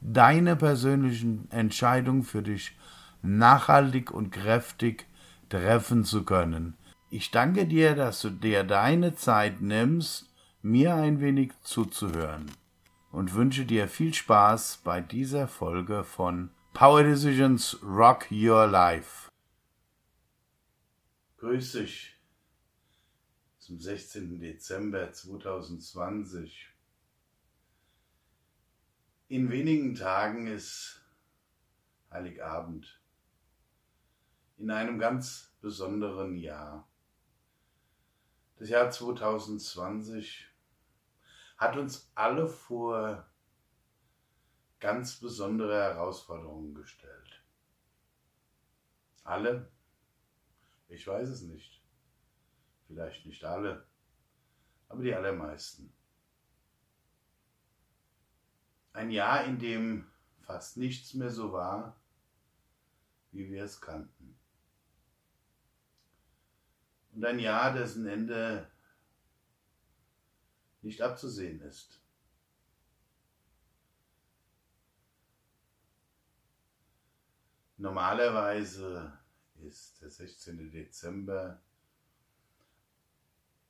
deine persönlichen Entscheidungen für dich nachhaltig und kräftig treffen zu können. Ich danke dir, dass du dir deine Zeit nimmst, mir ein wenig zuzuhören und wünsche dir viel Spaß bei dieser Folge von Power Decisions Rock Your Life. Grüß dich zum 16. Dezember 2020. In wenigen Tagen ist Heiligabend. In einem ganz besonderen Jahr. Das Jahr 2020 hat uns alle vor ganz besondere Herausforderungen gestellt. Alle? Ich weiß es nicht. Vielleicht nicht alle, aber die allermeisten. Ein Jahr, in dem fast nichts mehr so war, wie wir es kannten. Und ein Jahr, dessen Ende nicht abzusehen ist. Normalerweise ist der 16. Dezember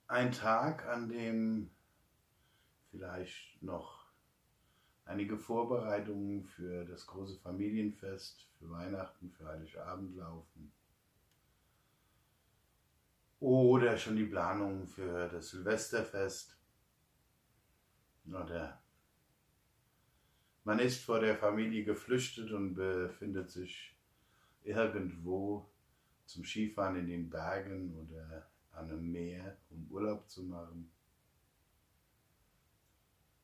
ein Tag, an dem vielleicht noch einige Vorbereitungen für das große Familienfest, für Weihnachten, für Heiligabend laufen. Oder schon die Planungen für das Silvesterfest. Oder man ist vor der Familie geflüchtet und befindet sich irgendwo zum Skifahren in den Bergen oder an einem Meer, um Urlaub zu machen.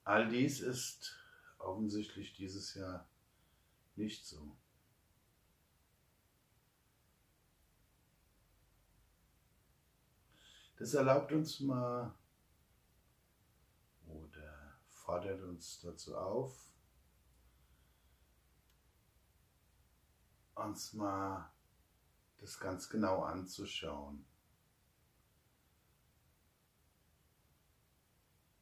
All dies ist offensichtlich dieses Jahr nicht so. Das erlaubt uns mal oder fordert uns dazu auf, uns mal das ganz genau anzuschauen.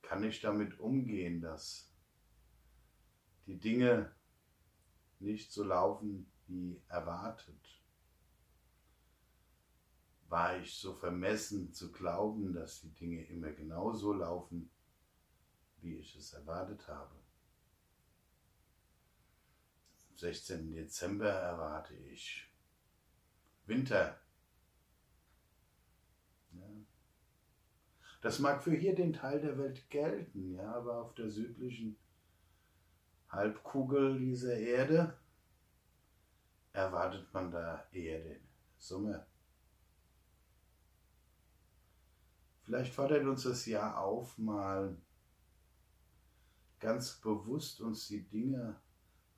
Kann ich damit umgehen, dass die Dinge nicht so laufen wie erwartet? War ich so vermessen zu glauben, dass die Dinge immer genauso laufen, wie ich es erwartet habe? Am 16. Dezember erwarte ich Winter. Ja. Das mag für hier den Teil der Welt gelten, ja, aber auf der südlichen Halbkugel dieser Erde erwartet man da eher den Sommer. Vielleicht fordert uns das Jahr auf, mal ganz bewusst uns die Dinge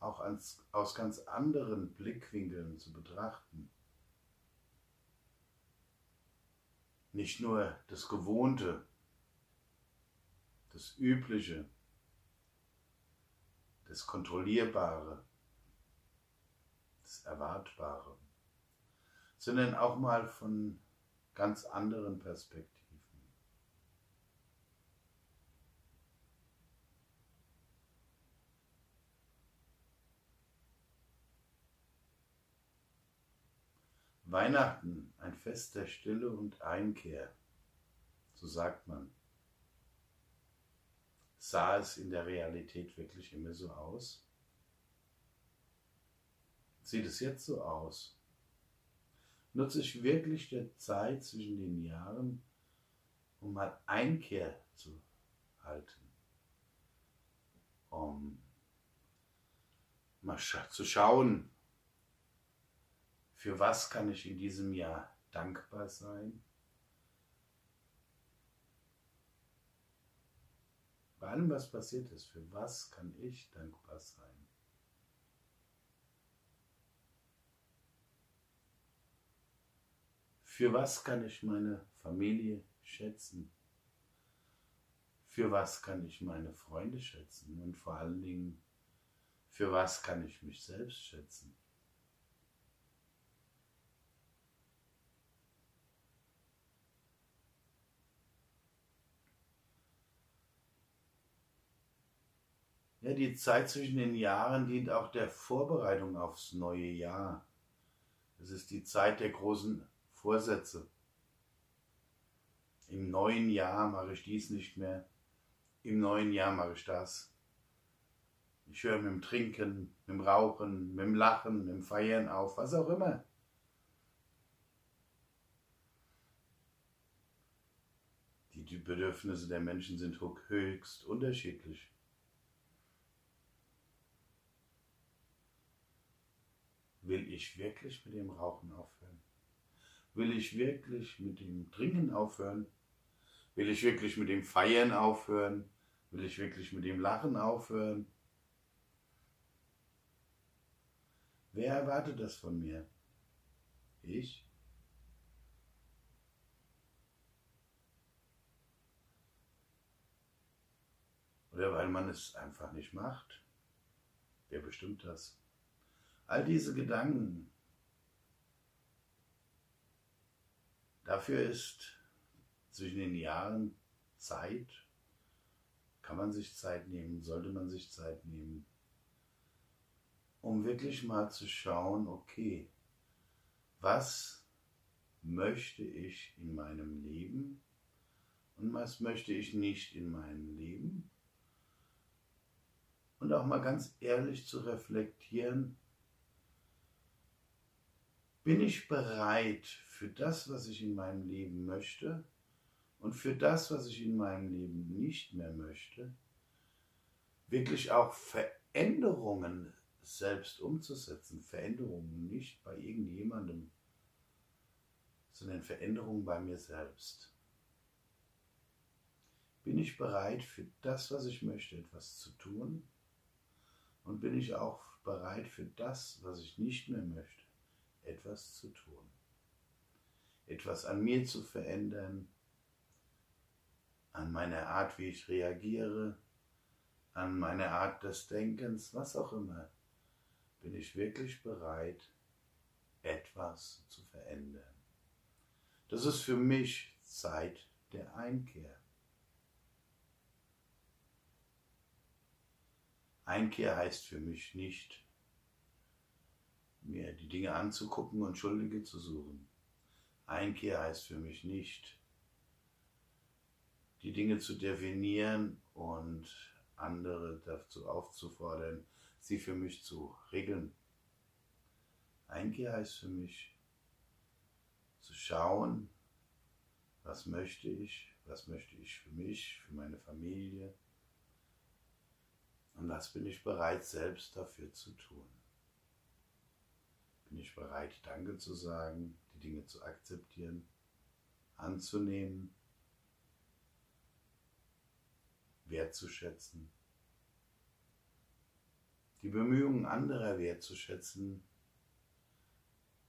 auch ans, aus ganz anderen Blickwinkeln zu betrachten. Nicht nur das Gewohnte, das Übliche, das Kontrollierbare, das Erwartbare, sondern auch mal von ganz anderen Perspektiven. Weihnachten, ein Fest der Stille und Einkehr, so sagt man. Sah es in der Realität wirklich immer so aus? Sieht es jetzt so aus? Nutze ich wirklich der Zeit zwischen den Jahren, um mal Einkehr zu halten? Um mal zu schauen, für was kann ich in diesem Jahr dankbar sein? Bei allem, was passiert ist, für was kann ich dankbar sein? Für was kann ich meine Familie schätzen? Für was kann ich meine Freunde schätzen? Und vor allen Dingen, für was kann ich mich selbst schätzen? Ja, die Zeit zwischen den Jahren dient auch der Vorbereitung aufs neue Jahr. Es ist die Zeit der großen Vorsätze. Im neuen Jahr mache ich dies nicht mehr. Im neuen Jahr mache ich das. Ich höre mit dem Trinken, mit dem Rauchen, mit dem Lachen, mit dem Feiern auf, was auch immer. Die Bedürfnisse der Menschen sind höchst unterschiedlich. Will ich wirklich mit dem Rauchen aufhören? Will ich wirklich mit dem Trinken aufhören? Will ich wirklich mit dem Feiern aufhören? Will ich wirklich mit dem Lachen aufhören? Wer erwartet das von mir? Ich? Oder weil man es einfach nicht macht? Wer bestimmt das? All diese Gedanken. Dafür ist zwischen den Jahren Zeit. Kann man sich Zeit nehmen, sollte man sich Zeit nehmen, um wirklich mal zu schauen, okay, was möchte ich in meinem Leben und was möchte ich nicht in meinem Leben? Und auch mal ganz ehrlich zu reflektieren, bin ich bereit für das, was ich in meinem Leben möchte und für das, was ich in meinem Leben nicht mehr möchte, wirklich auch Veränderungen selbst umzusetzen. Veränderungen nicht bei irgendjemandem, sondern Veränderungen bei mir selbst. Bin ich bereit für das, was ich möchte, etwas zu tun? Und bin ich auch bereit für das, was ich nicht mehr möchte, etwas zu tun, etwas an mir zu verändern, an meiner Art, wie ich reagiere, an meiner Art des Denkens, was auch immer, bin ich wirklich bereit, etwas zu verändern. Das ist für mich Zeit der Einkehr. Einkehr heißt für mich nicht mir die Dinge anzugucken und Schuldige zu suchen. Einkehr heißt für mich nicht, die Dinge zu definieren und andere dazu aufzufordern, sie für mich zu regeln. Einkehr heißt für mich, zu schauen, was möchte ich, was möchte ich für mich, für meine Familie und was bin ich bereit selbst dafür zu tun. Bin ich bereit, Danke zu sagen, die Dinge zu akzeptieren, anzunehmen, wertzuschätzen, die Bemühungen anderer wertzuschätzen,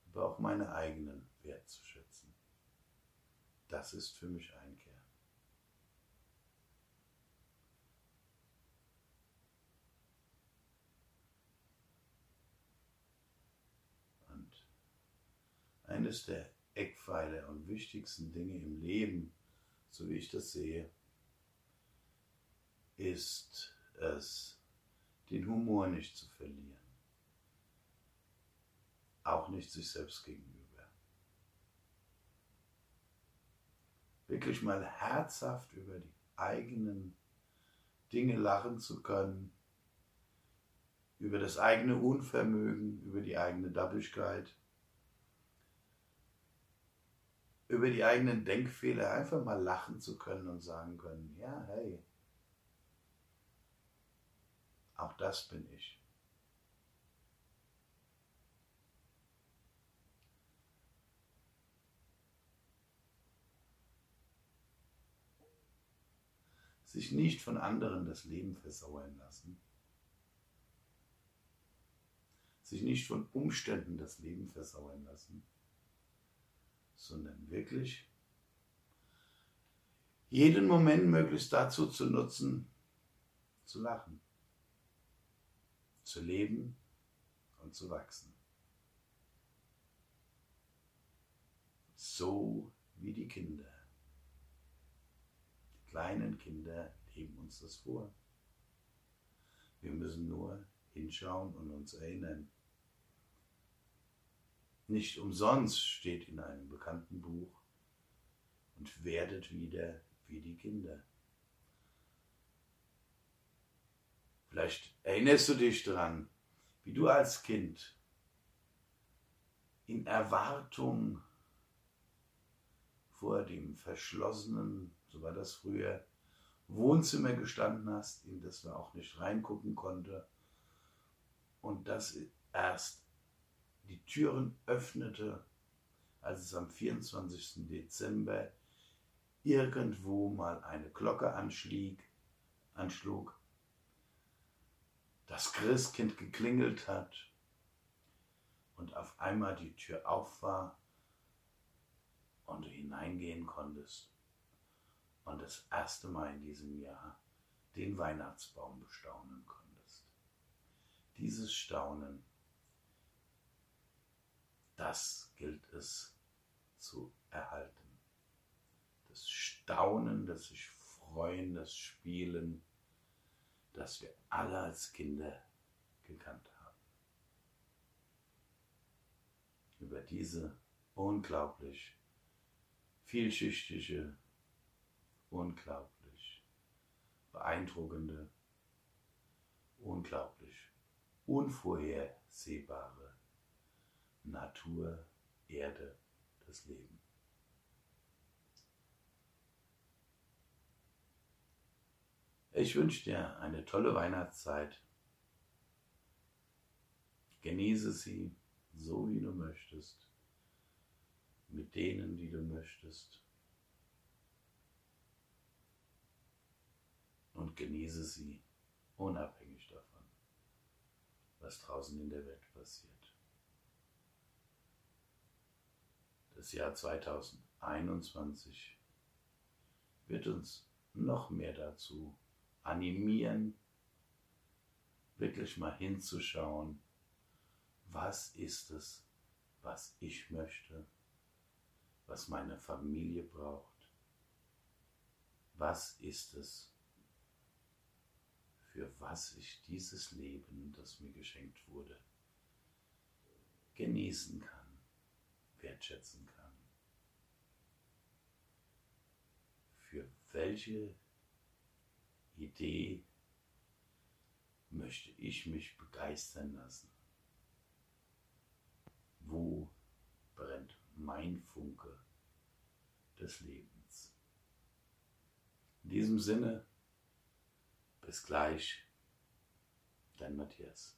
aber auch meine eigenen wertzuschätzen. Das ist für mich Einkehr. Eines der Eckpfeiler und wichtigsten Dinge im Leben, so wie ich das sehe, ist es, den Humor nicht zu verlieren. Auch nicht sich selbst gegenüber. Wirklich mal herzhaft über die eigenen Dinge lachen zu können, über das eigene Unvermögen, über die eigene Dappigkeit über die eigenen Denkfehler einfach mal lachen zu können und sagen können, ja, hey, auch das bin ich. Sich nicht von anderen das Leben versauern lassen. Sich nicht von Umständen das Leben versauern lassen sondern wirklich jeden Moment möglichst dazu zu nutzen, zu lachen, zu leben und zu wachsen. So wie die Kinder. Die kleinen Kinder leben uns das vor. Wir müssen nur hinschauen und uns erinnern. Nicht umsonst steht in einem bekannten Buch und werdet wieder wie die Kinder. Vielleicht erinnerst du dich daran, wie du als Kind in Erwartung vor dem verschlossenen, so war das früher, Wohnzimmer gestanden hast, in das man auch nicht reingucken konnte und das erst die Türen öffnete, als es am 24. Dezember irgendwo mal eine Glocke anschlieg, anschlug, das Christkind geklingelt hat und auf einmal die Tür auf war und du hineingehen konntest und das erste Mal in diesem Jahr den Weihnachtsbaum bestaunen konntest. Dieses Staunen, das gilt es zu erhalten. Das Staunen, das sich freuen, das Spielen, das wir alle als Kinder gekannt haben. Über diese unglaublich vielschichtige unglaublich beeindruckende, unglaublich unvorhersehbare Natur, Erde, das Leben. Ich wünsche dir eine tolle Weihnachtszeit. Genieße sie so, wie du möchtest, mit denen, die du möchtest. und genieße sie, unabhängig davon, was draußen in der Welt passiert. Das Jahr 2021 wird uns noch mehr dazu animieren, wirklich mal hinzuschauen, was ist es, was ich möchte, was meine Familie braucht, was ist es, für was ich dieses Leben, das mir geschenkt wurde, genießen kann, wertschätzen kann. Für welche Idee möchte ich mich begeistern lassen? Wo brennt mein Funke des Lebens? In diesem Sinne, bis gleich, dein Matthias.